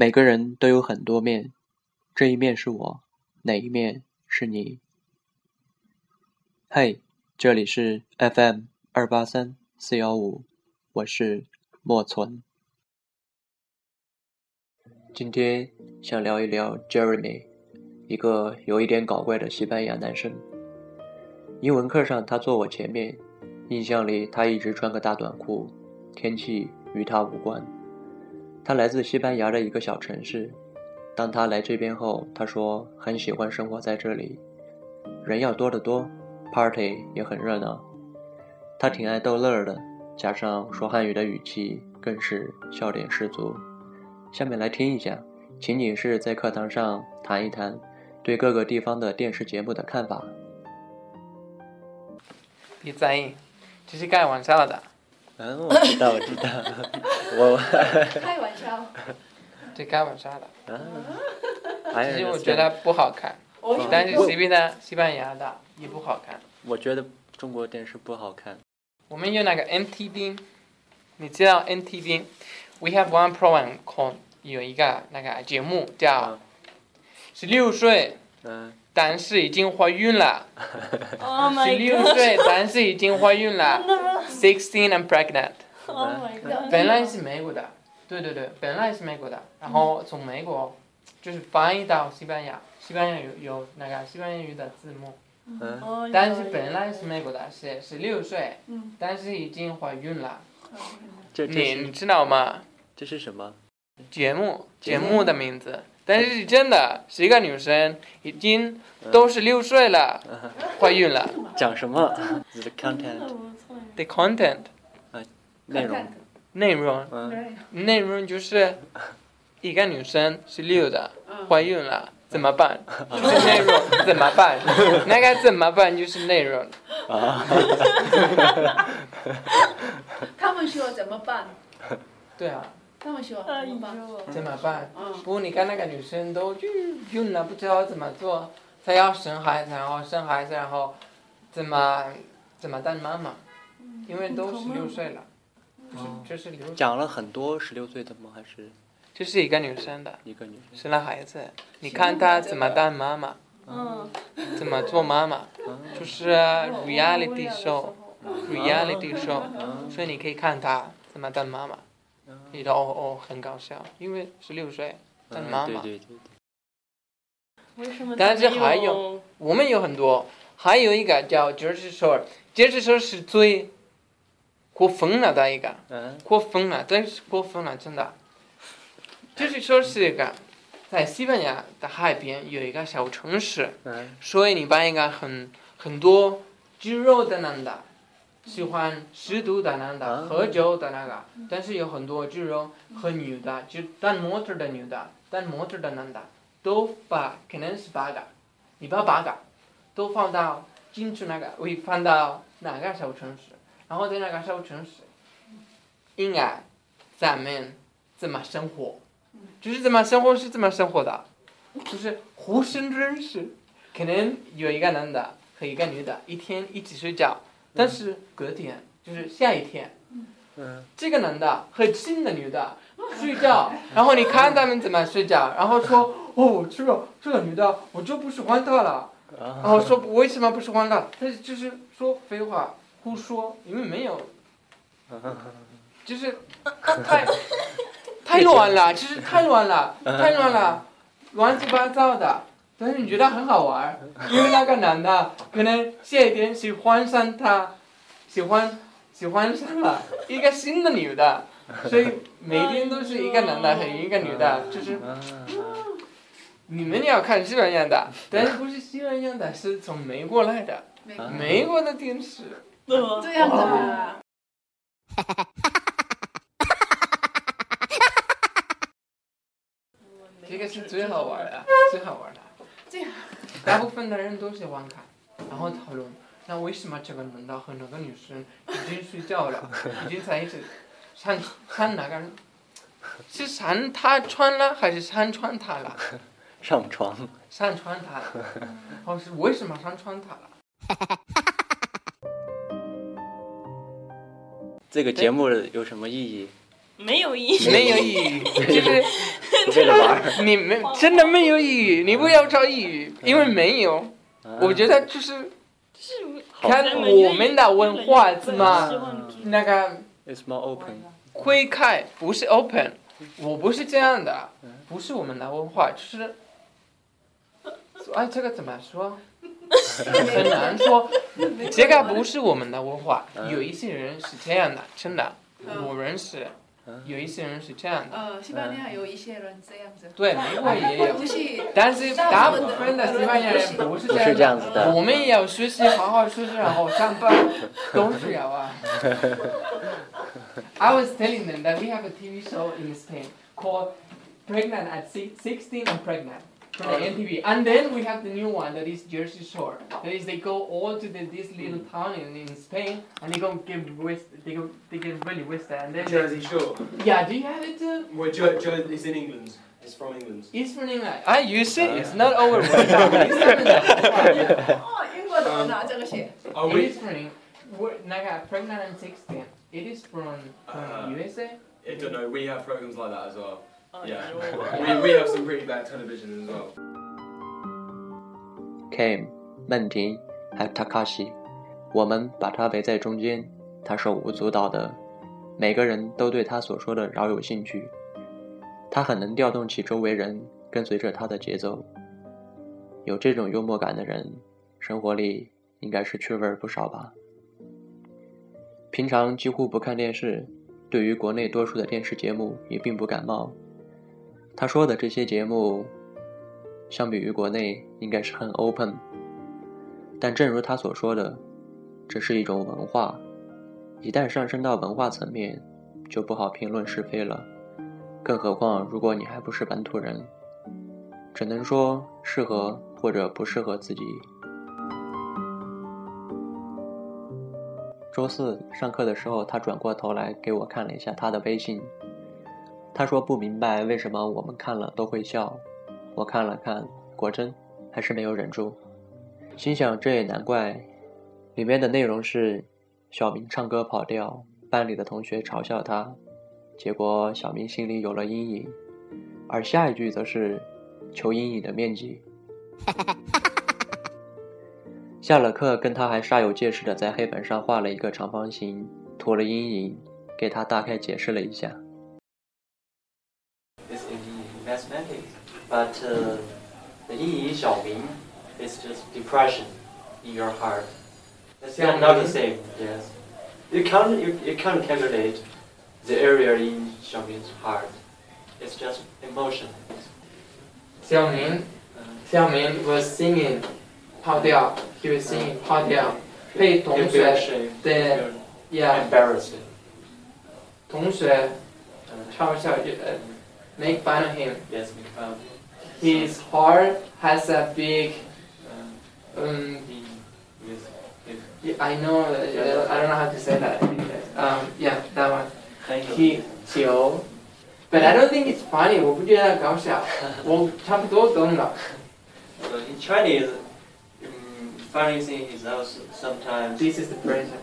每个人都有很多面，这一面是我，哪一面是你？嘿，这里是 FM 二八三四幺五，我是莫存。今天想聊一聊 Jeremy，一个有一点搞怪的西班牙男生。英文课上他坐我前面，印象里他一直穿个大短裤，天气与他无关。他来自西班牙的一个小城市。当他来这边后，他说很喜欢生活在这里，人要多得多，party 也很热闹。他挺爱逗乐儿的，加上说汉语的语气更是笑点十足。下面来听一下，情景是在课堂上谈一谈对各个地方的电视节目的看法。别在意，这是开玩笑的，嗯，我知道，我知道，我 开玩笑。这开玩笑的。啊，其实我觉得不好看，但是西边的西班牙的也不好看。我觉得中国电视不好看。我们有那个 NTV，你知道 NTV？We have one program called 有一个那个节目叫嗯十六岁，嗯，但是已经怀孕了。Oh 十六岁，但是已经怀孕了。Sixteen and pregnant。Oh my god! 本来是美国的，对对对，本来是美国的，然后从美国就是翻译到西班牙，西班牙有有那个西班牙语的字幕，但是本来是美国的，是十六岁，嗯但是已经怀孕了。这这你你知道吗？这是什么？节目节目的名字，但是是真的是一个女生，已经都是六岁了，怀孕了。讲什么？The content The content 内容，内容嗯，内容就是一个女生十六的怀孕了。怎么办？就是内容 怎么办？那个怎么办就是内容。啊，他们说怎么办？对啊，他们说哎怎么办？呦，怎么办？嗯，不，你看那个女生都晕晕了，不知道怎么做。她要生孩子，然后生孩子，然后怎么怎么当妈妈？因为都十六岁了，哦。这是流，讲了很多十六岁的吗？还是？这是一个女生的，一个女生？生了孩子，你看她怎么当妈妈，嗯，怎么做妈妈，就是 reality show，reality show，所以你可以看她怎么当妈妈，你觉得哦哦很搞笑，因为十六岁当妈妈。嗯对对对对，为什么？但是还有，我们有很多，还有一个叫 Jersey Shore，Jersey Shore 是最过分了的一个，嗯。过分了，真是过分了，真的。Jersey Shore 是一个在西班牙的海边有一个小城市，嗯。所以你把一个很很多肌肉的男的，喜欢吸毒的男的，啊。喝酒的那个，但是有很多肌肉和女的，就当模特的女的，当模特的男的，都把可能是八个，你把八个都放到进去那个，会放到哪个小城市，然后在那个小城市，应该咱们怎么生活，就是怎么生活是怎么生活的，就是互生认识。可能有一个男的和一个女的一天一起睡觉，但是隔天就是下一天，嗯。这个男的和新的女的睡觉，然后你看他们怎么睡觉，然后说哦，这个这个女的我就不喜欢她了，然啊后说为什么不喜欢她？他就是说废话，胡说，因为没有，就是太太乱了，就是太乱了，太乱了，乱七八糟的。但是你觉得很好玩儿，因为那个男的可能下一天喜欢上他，喜欢喜欢上了一个新的女的，所以每天都是一个男的和一个女的，就是啊你们要看西班牙的，但是不是西班牙的，是从美国来的，啊美国的电视。这样子啊，这个是最好玩的，最好玩的。这样大部分的人都喜欢看，然后讨论那为什么这个男的和那个女生已经睡觉了，已经在一起？上上哪个人？是上他穿了还是上穿他了？上床。上穿他了。哦，是为什么上穿他了？这个节目有什么意义？没有意义。没有意义，就是 为了玩儿。你没真的没有意义，你不要找意义，因为没有。我觉得就是是看我们的文化怎么那个 It's more open。会开，不是 open。我不是这样的，不是我们的文化，就是，哎，这个怎么说？很难说，这个不是我们的文化。有一些人是这样的，真的，我认识，有一些人是这样的。呃，西班牙有一些人这样子。对，美国也有。但是大部分的西班牙人不是这样子的。我们也要学习，好好学习，然后上班，都是要啊。I was telling them that we have a TV show in Spain called Pregnant at Six- 16 and Pregnant MTV. And then we have the new one that is Jersey Shore. That is, they go all to the, this little mm. town in, in Spain and they go get. They go they get really wasted. And then Jersey Shore. Yeah, do you have it? Uh, well, Joe jo is in England. It's from England. It's from England. I use it. Uh, it's not uh, over. it's um, it is from. Like, pregnant and 16. It is from, from uh, USA. I don't know. We have programs like that as well. 哎 Yeah. 呦 We, we have some pretty bad television as well. Cam、曼婷还有 Takashi，我们把他围在中间，他手舞足蹈的，每个人都对他所说的饶有兴趣。他很能调动起周围人跟随着他的节奏。有这种幽默感的人，生活里应该是趣味儿不少吧。平常几乎不看电视，对于国内多数的电视节目也并不感冒。他说的这些节目，相比于国内应该是很 open，但正如他所说的，这是一种文化，一旦上升到文化层面，就不好评论是非了。更何况如果你还不是本土人，只能说适合或者不适合自己。周四上课的时候，他转过头来给我看了一下他的微信。他说不明白为什么我们看了都会笑。我看了看，果真还是没有忍住，心想这也难怪。里面的内容是小明唱歌跑调，班里的同学嘲笑他，结果小明心里有了阴影。而下一句则是求阴影的面积。下了课，跟他还煞有介事的在黑板上画了一个长方形，涂了阴影，给他大概解释了一下。but uh, the 阴影小明 is just depression in your heart. That's not, not the same. Yes, you can't you, you can't calculate the area in 小明 's heart. It's just emotion. 小明，小明 was singing 跑调，he was singing 跑调，被同 You 学 feel ashamed. 对 You're，yeah， embarrassed. 同学 Uh, 嘲笑呃，make fun of him。 yes, make fun. his heart has a big. Um, I know. Uh, I don't know how to say that. Um, yeah, that one. He 球 but I don't think it's funny. In Chinese, um, funny thing is also sometimes. This is depression.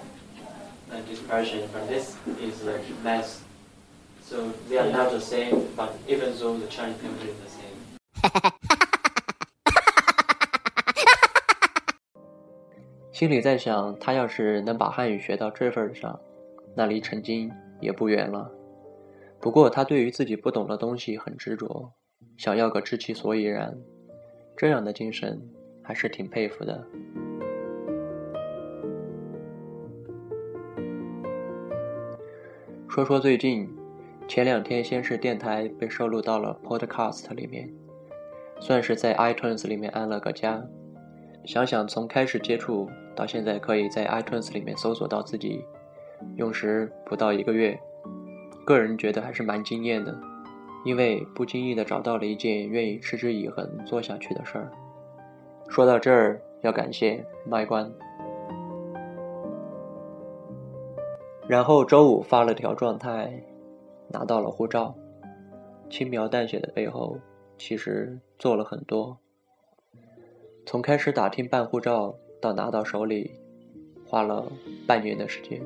this depression, but this is like mess. So they are not the same, but even though the Chinese people are the same. 心里在想，他要是能把汉语学到这份上，那离成精也不远了。不过他对于自己不懂的东西很执着，想要个知其所以然，这样的精神还是挺佩服的。说说最近，前两天先是电台被收录到了 Podcast 里面，算是在 iTunes 里面安了个家。想想从开始接触到现在，可以在 iTunes 里面搜索到自己，用时不到一个月，个人觉得还是蛮惊艳的，因为不经意的找到了一件愿意持之以恒做下去的事儿。说到这儿，要感谢麦关。然后周五发了条状态，拿到了护照。轻描淡写的背后，其实做了很多。从开始打听办护照到拿到手里，花了半年的时间。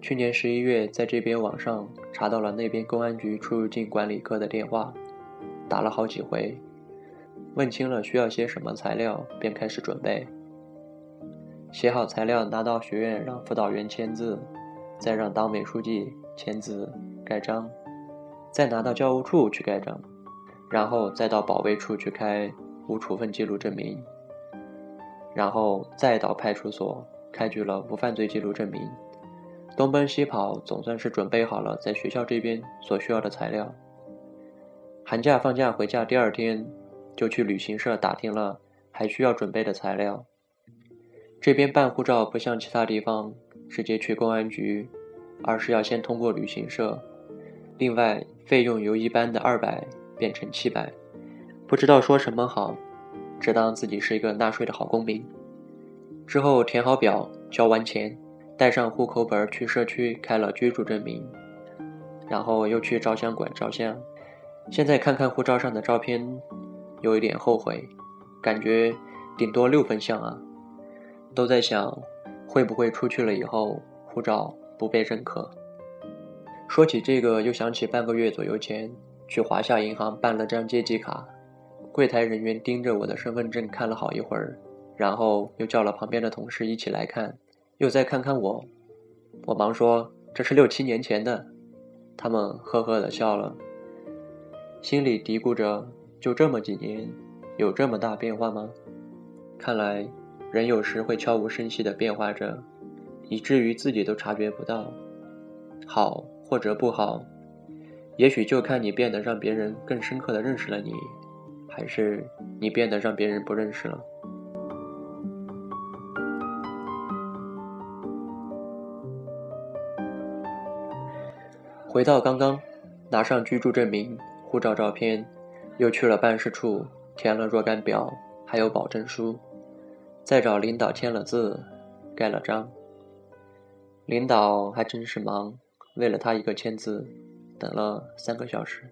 去年十一月，在这边网上查到了那边公安局出入境管理科的电话，打了好几回，问清了需要些什么材料，便开始准备。写好材料拿到学院让辅导员签字，再让党委书记签字盖章，再拿到教务处去盖章，然后再到保卫处去开无处分记录证明，然后再到派出所开具了无犯罪记录证明。东奔西跑，总算是准备好了在学校这边所需要的材料。寒假放假回家第二天，就去旅行社打听了还需要准备的材料。这边办护照不像其他地方直接去公安局，而是要先通过旅行社。另外，费用由一般的二百变成七百，不知道说什么好，只当自己是一个纳税的好公民。之后填好表，交完钱。带上户口本去社区开了居住证明，然后又去照相馆照相。现在看看护照上的照片，有一点后悔，感觉顶多六分像啊。都在想，会不会出去了以后护照不被认可？说起这个，又想起半个月左右前去华夏银行办了张借记卡，柜台人员盯着我的身份证看了好一会儿，然后又叫了旁边的同事一起来看。又再看看我，我忙说这是六七年前的，他们呵呵的笑了，心里嘀咕着：就这么几年，有这么大变化吗？看来人有时会悄无声息的变化着，以至于自己都察觉不到。好或者不好，也许就看你变得让别人更深刻的认识了你，还是你变得让别人不认识了。回到刚刚，拿上居住证明、护照照片，又去了办事处填了若干表，还有保证书，再找领导签了字，盖了章。领导还真是忙，为了他一个签字，等了三个小时。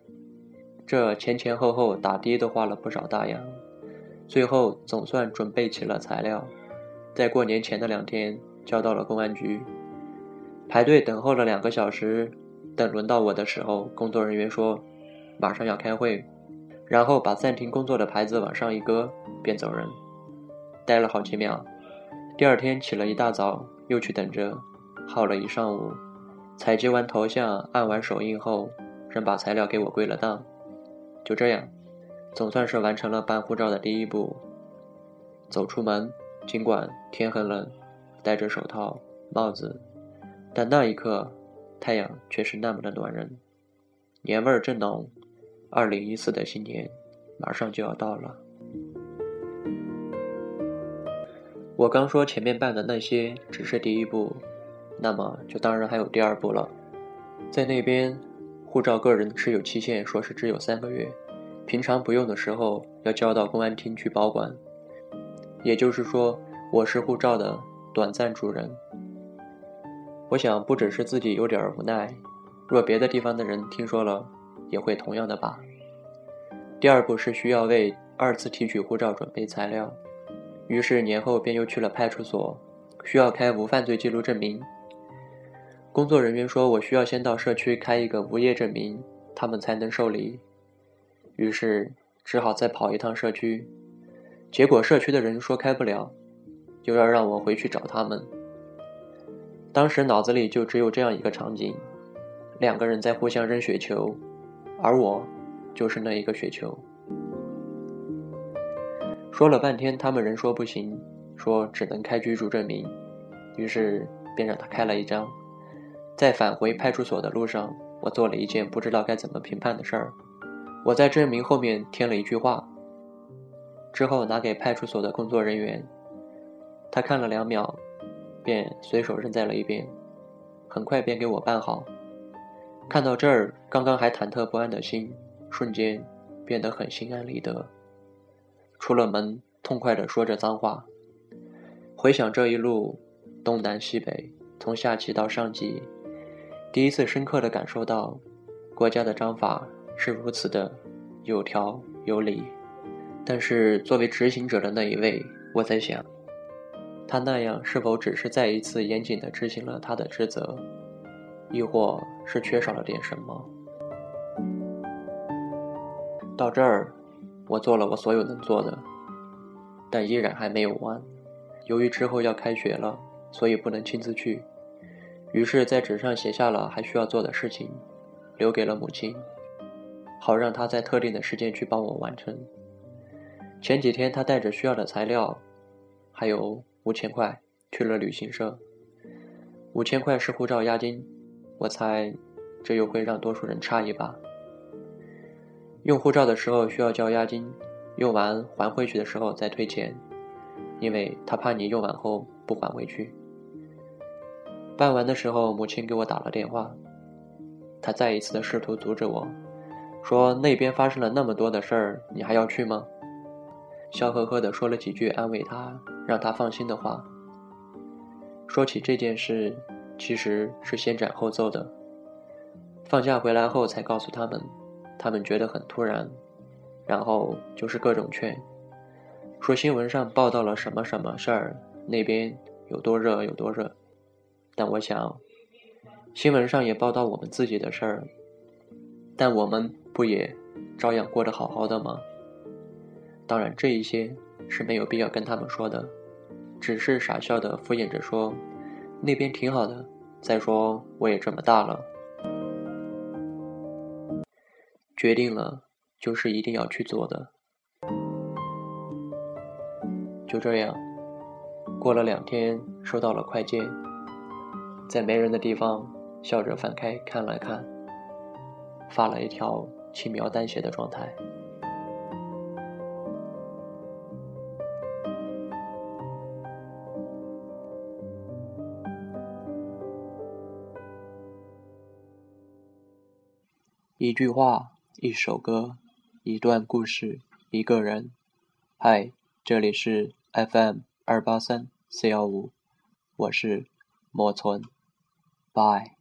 这前前后后打的都花了不少大洋，最后总算准备起了材料，在过年前的两天交到了公安局，排队等候了两个小时。等轮到我的时候，工作人员说：“马上要开会。”然后把暂停工作的牌子往上一搁，便走人。待了好几秒，第二天起了一大早，又去等着，耗了一上午。采集完头像，按完手印后，仍把材料给我归了档。就这样，总算是完成了办护照的第一步。走出门，尽管天很冷，戴着手套、帽子，但那一刻。太阳却是那么的暖人，年味儿正浓。二零一四的新年马上就要到了。我刚说前面办的那些只是第一步，那么就当然还有第二步了。在那边，护照个人持有期限说是只有三个月，平常不用的时候要交到公安厅去保管。也就是说，我是护照的短暂主人。我想，不只是自己有点无奈，若别的地方的人听说了，也会同样的吧。第二步是需要为二次提取护照准备材料，于是年后便又去了派出所，需要开无犯罪记录证明。工作人员说我需要先到社区开一个无业证明，他们才能受理。于是只好再跑一趟社区，结果社区的人说开不了，又要让我回去找他们。当时脑子里就只有这样一个场景：两个人在互相扔雪球，而我就是那一个雪球。说了半天，他们人说不行，说只能开居住证明，于是便让他开了一张。在返回派出所的路上，我做了一件不知道该怎么评判的事儿。我在证明后面添了一句话，之后拿给派出所的工作人员，他看了两秒。便随手扔在了一边，很快便给我办好。看到这儿，刚刚还忐忑不安的心，瞬间变得很心安理得。出了门，痛快地说着脏话。回想这一路东南西北，从下级到上级，第一次深刻的感受到国家的章法是如此的有条有理。但是作为执行者的那一位，我在想，他那样是否只是再一次严谨的执行了他的职责，亦或是缺少了点什么？到这儿，我做了我所有能做的，但依然还没有完。由于之后要开学了，所以不能亲自去，于是，在纸上写下了还需要做的事情，留给了母亲，好让她在特定的时间去帮我完成。前几天，他带着需要的材料，还有五千块去了旅行社。五千块是护照押金，我猜这又会让多数人诧异吧。用护照的时候需要交押金，用完还回去的时候再退钱，因为他怕你用完后不还回去。办完的时候，母亲给我打了电话，她再一次的试图阻止我，说那边发生了那么多的事儿，你还要去吗？笑呵呵的说了几句安慰他、让他放心的话。说起这件事，其实是先斩后奏的。放假回来后才告诉他们，他们觉得很突然，然后就是各种劝，说新闻上报道了什么什么事儿，那边有多热有多热。但我想，新闻上也报道我们自己的事儿，但我们不也照样过得好好的吗？当然，这一些是没有必要跟他们说的，只是傻笑的敷衍着说：“那边挺好的。”再说我也这么大了，决定了就是一定要去做的。就这样，过了两天，收到了快件，在没人的地方笑着翻开看了看，发了一条轻描淡写的状态。一句话，一首歌，一段故事，一个人。嗨，这里是 FM 二八三四幺五，我是莫村，Bye.